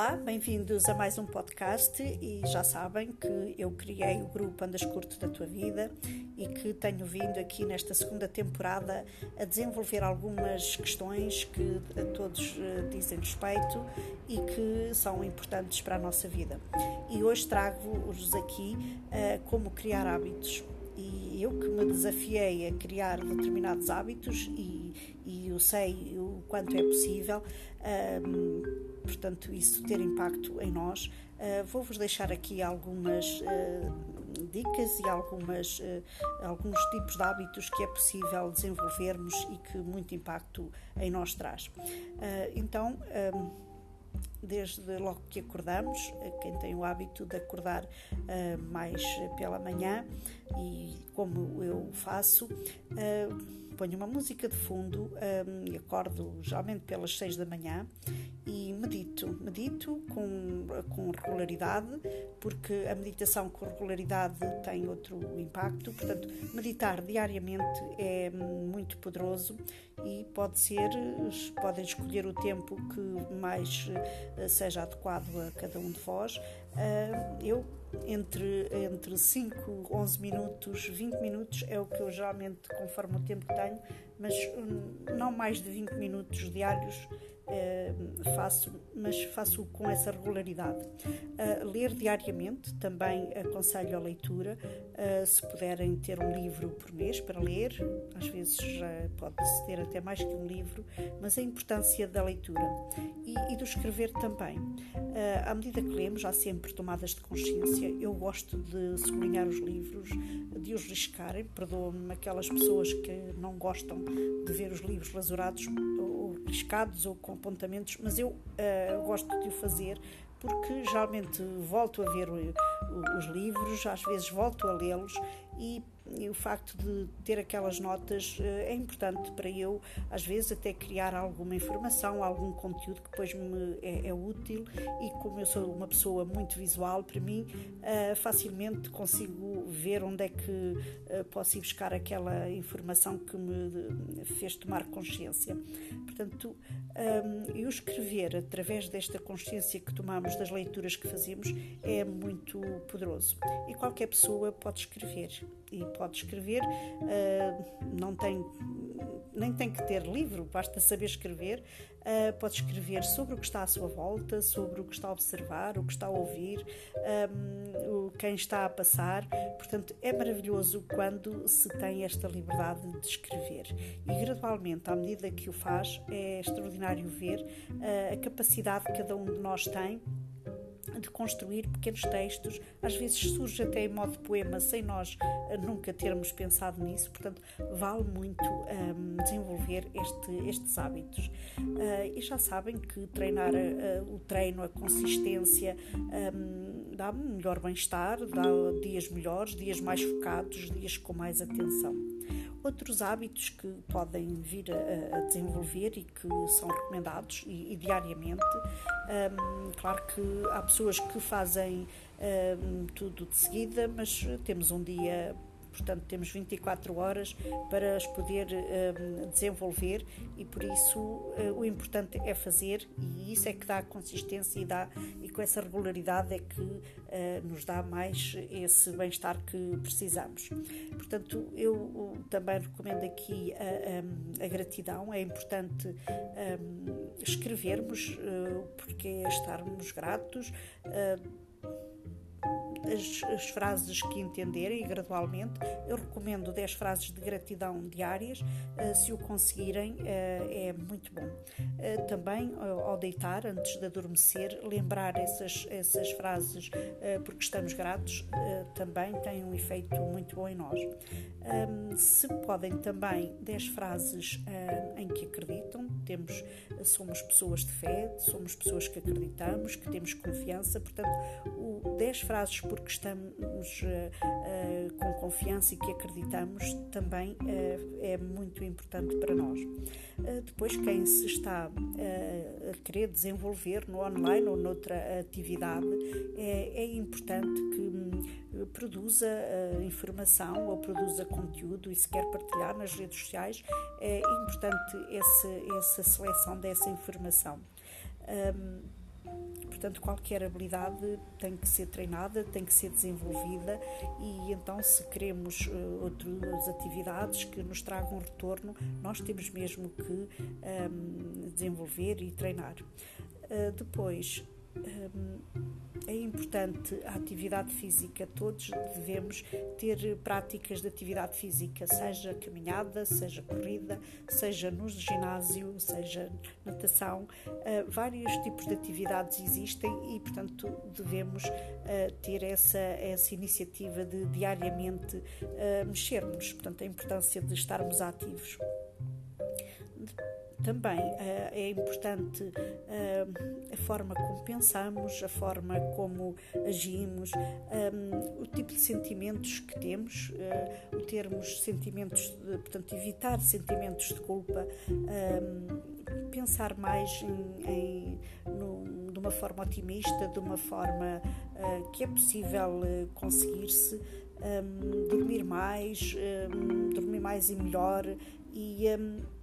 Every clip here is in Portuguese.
Olá, bem-vindos a mais um podcast e já sabem que eu criei o grupo Andas Curto da Tua Vida e que tenho vindo aqui nesta segunda temporada a desenvolver algumas questões que a todos eh, dizem respeito e que são importantes para a nossa vida. E hoje trago-vos aqui uh, como criar hábitos. E eu que me desafiei a criar determinados hábitos e, e eu sei o quanto é possível. Uh, portanto, isso ter impacto em nós. Uh, Vou-vos deixar aqui algumas uh, dicas e algumas, uh, alguns tipos de hábitos que é possível desenvolvermos e que muito impacto em nós traz. então, desde logo que acordamos, quem tem o hábito de acordar uh, mais pela manhã e como eu faço, uh, ponho uma música de fundo um, e acordo geralmente pelas 6 da manhã e medito. Medito com, com regularidade, porque a meditação com regularidade tem outro impacto. Portanto, meditar diariamente é muito poderoso e pode ser, podem escolher o tempo que mais eh, seja adequado a cada um de vós. Uh, eu entre, entre 5, 11 minutos, 20 minutos é o que eu geralmente, conforme o tempo que tenho, mas hum, não mais de 20 minutos diários uh, faço, mas faço com essa regularidade. Uh, ler diariamente, também aconselho a leitura, uh, se puderem ter um livro por mês para ler, às vezes já pode-se ter até mais que um livro, mas a importância da leitura e, e do escrever também. à medida que lemos, há sempre tomadas de consciência. Eu gosto de sublinhar os livros, de os riscarem, perdoa-me aquelas pessoas que não gostam de ver os livros rasurados ou riscados ou com apontamentos, mas eu uh, gosto de o fazer porque geralmente volto a ver os livros, às vezes volto a lê-los e, e, o facto de ter aquelas notas eh, é importante para eu, às vezes, até criar alguma informação, algum conteúdo que depois me é, é útil. E como eu sou uma pessoa muito visual, para mim uh, facilmente consigo ver onde é que uh, posso ir buscar aquela informação que me fez tomar consciência. Portanto, eu escrever através desta consciência que tomamos das leituras que fazemos é muito poderoso. E qualquer pessoa pode escrever e pode escrever, uh, não tem nem tem que ter livro, basta saber escrever. Uh, pode escrever sobre o que está à sua volta, sobre o que está a observar, o que está a ouvir, um, quem está a passar. Portanto, é maravilhoso quando se tem esta liberdade de escrever. E gradualmente, à medida que o faz, é extraordinário ver a capacidade que cada um de nós tem de construir pequenos textos, às vezes surge até em modo de poema, sem nós eh, nunca termos pensado nisso, portanto, vale muito um, ehm, desenvolver este, estes hábitos. Uh, e já sabem que treinar uh, o treino, a consistência, um, ehm, dá melhor bem-estar, dá dias melhores, dias mais focados, dias com mais atenção. Outros hábitos que podem vir a, a desenvolver e que são recomendados e, e diariamente, um, claro que há pessoas que fazem um, tudo de seguida, mas temos um dia portanto temos 24 horas para as poder um, desenvolver e por isso uh, o importante é fazer e isso é que dá consistência e dá e com essa regularidade é que uh, nos dá mais esse bem-estar que precisamos. Portanto, eu uh, também recomendo aqui a, a, a gratidão, é importante um, escrevermos porque é estarmos gratos as, as, frases que entenderem gradualmente. Eu recomendo 10 frases de gratidão diárias, uh, se o conseguirem, uh, é muito bom. Uh, também, ao deitar, antes de adormecer, lembrar essas, essas frases porque estamos gratos também tem um efeito muito bom em nós. Se podem também 10 frases em que acreditam, temos, somos pessoas de fé, somos pessoas que acreditamos, que temos confiança, portanto, o 10 frases porque estamos uh, com confiança e que acreditamos também uh, é muito importante para nós. Depois, quem se está a querer desenvolver no online ou noutra atividade, é, é importante que um, produza informação ou produza conteúdo e se quer partilhar nas redes sociais, é importante essa, essa seleção dessa informação. Um, Portanto, qualquer habilidade tem que ser treinada, tem que ser desenvolvida e então, se queremos uh, outras atividades que nos tragam retorno, nós temos mesmo que um, ehm, desenvolver e treinar. Uh, depois, é importante a atividade física. Todos devemos ter práticas de atividade física, seja caminhada, seja corrida, seja no ginásio, seja natação. Uh, vários tipos de atividades existem e, portanto, devemos uh, ter essa, essa iniciativa de diariamente uh, mexermos. Portanto, a importância de estarmos ativos. Também uh, é importante uh, a forma como pensamos, a forma como agimos, um, o tipo de sentimentos que temos, o termos sentimentos, de, portanto, evitar sentimentos de culpa, pensar mais em, em no, de uma forma otimista, de uma forma que é possível conseguir-se. Dormir mais, dormir mais e melhor e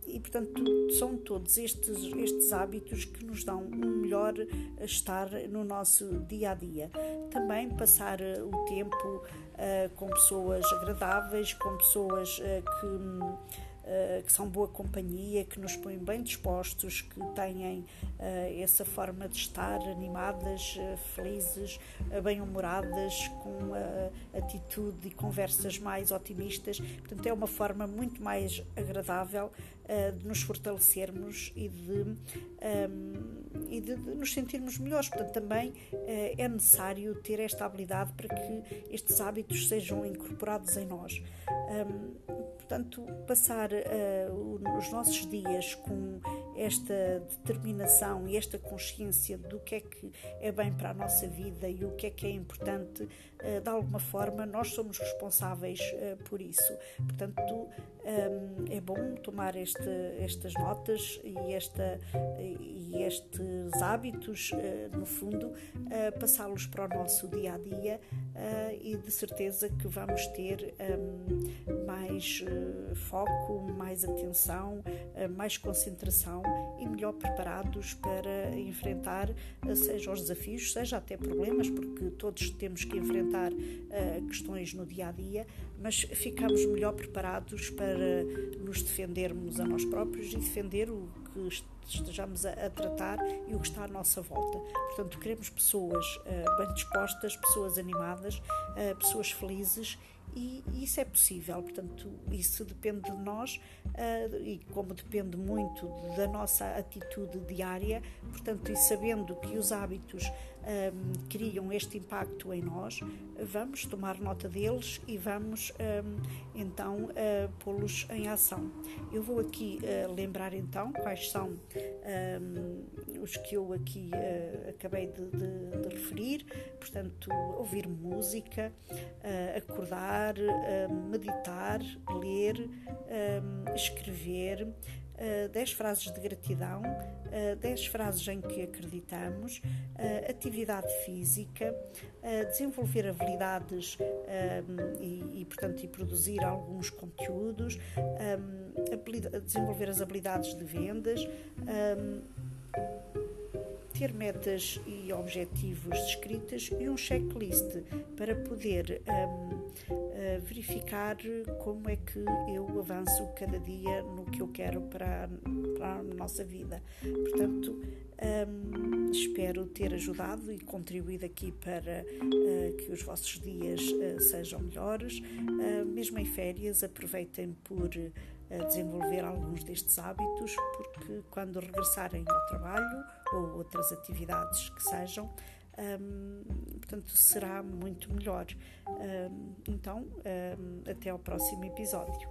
e, portanto, são todos estes, estes hábitos que nos dão um melhor estar no nosso dia a dia. Também passar eh, o tempo uh, com pessoas agradáveis, com pessoas uh, que eh, que são boa companhia, que nos põem bem dispostos, que têm uh, essa forma de estar animadas, uh, felizes, bem-humoradas, com atitude e conversas mais otimistas. Portanto, é uma forma muito mais agradável de nos fortalecermos e de, um, e de, de, nos sentirmos melhores. Portanto, também é necessário ter esta habilidade para que estes hábitos sejam incorporados em nós. Um, portanto, passar uh, os nossos dias com esta determinação e esta consciência do que é que é bem para a nossa vida e o que é que é importante, uh, de alguma forma, nós somos responsáveis uh, por isso. Portanto, um, é bom tomar este, estas notas e, esta, e estes hábitos, no fundo, passá-los para o nosso dia a dia e de certeza que vamos ter um, mais foco, mais atenção, eh, mais concentração e melhor preparados para enfrentar eh, seja os desafios, seja até problemas, porque todos temos que enfrentar eh, questões no dia a dia, mas ficamos melhor preparados para nos defendermos a nós próprios e defender o que estejamos a, tratar e o que está à nossa volta. Portanto, queremos pessoas bem dispostas, pessoas animadas, pessoas felizes e, isso é possível. Portanto, isso depende de nós uh, e como depende muito da nossa atitude diária, portanto, e sabendo que os hábitos um, criam este impacto em nós, vamos tomar nota deles e vamos um, então uh, pô-los em ação. Eu vou aqui uh, lembrar então quais são um, os que eu aqui uh, acabei de, de, de, referir, portanto, ouvir música, acordar, meditar, ler, escrever, uh, 10 frases de gratidão, uh, 10 frases em que acreditamos, atividade física, desenvolver habilidades e, portanto, e produzir alguns conteúdos, desenvolver as habilidades de vendas. Ter metas e objetivos descritas e um checklist para poder um, uh, verificar como é que eu avanço cada dia no que eu quero para, para a nossa vida. Portanto, um, espero ter ajudado e contribuído aqui para uh, que os vossos dias uh, sejam melhores. Mesmo em férias, aproveitem por desenvolver alguns destes hábitos, porque quando regressarem ao trabalho ou outras atividades que sejam, um, portanto, será muito melhor. Um, então, um, até ao próximo episódio.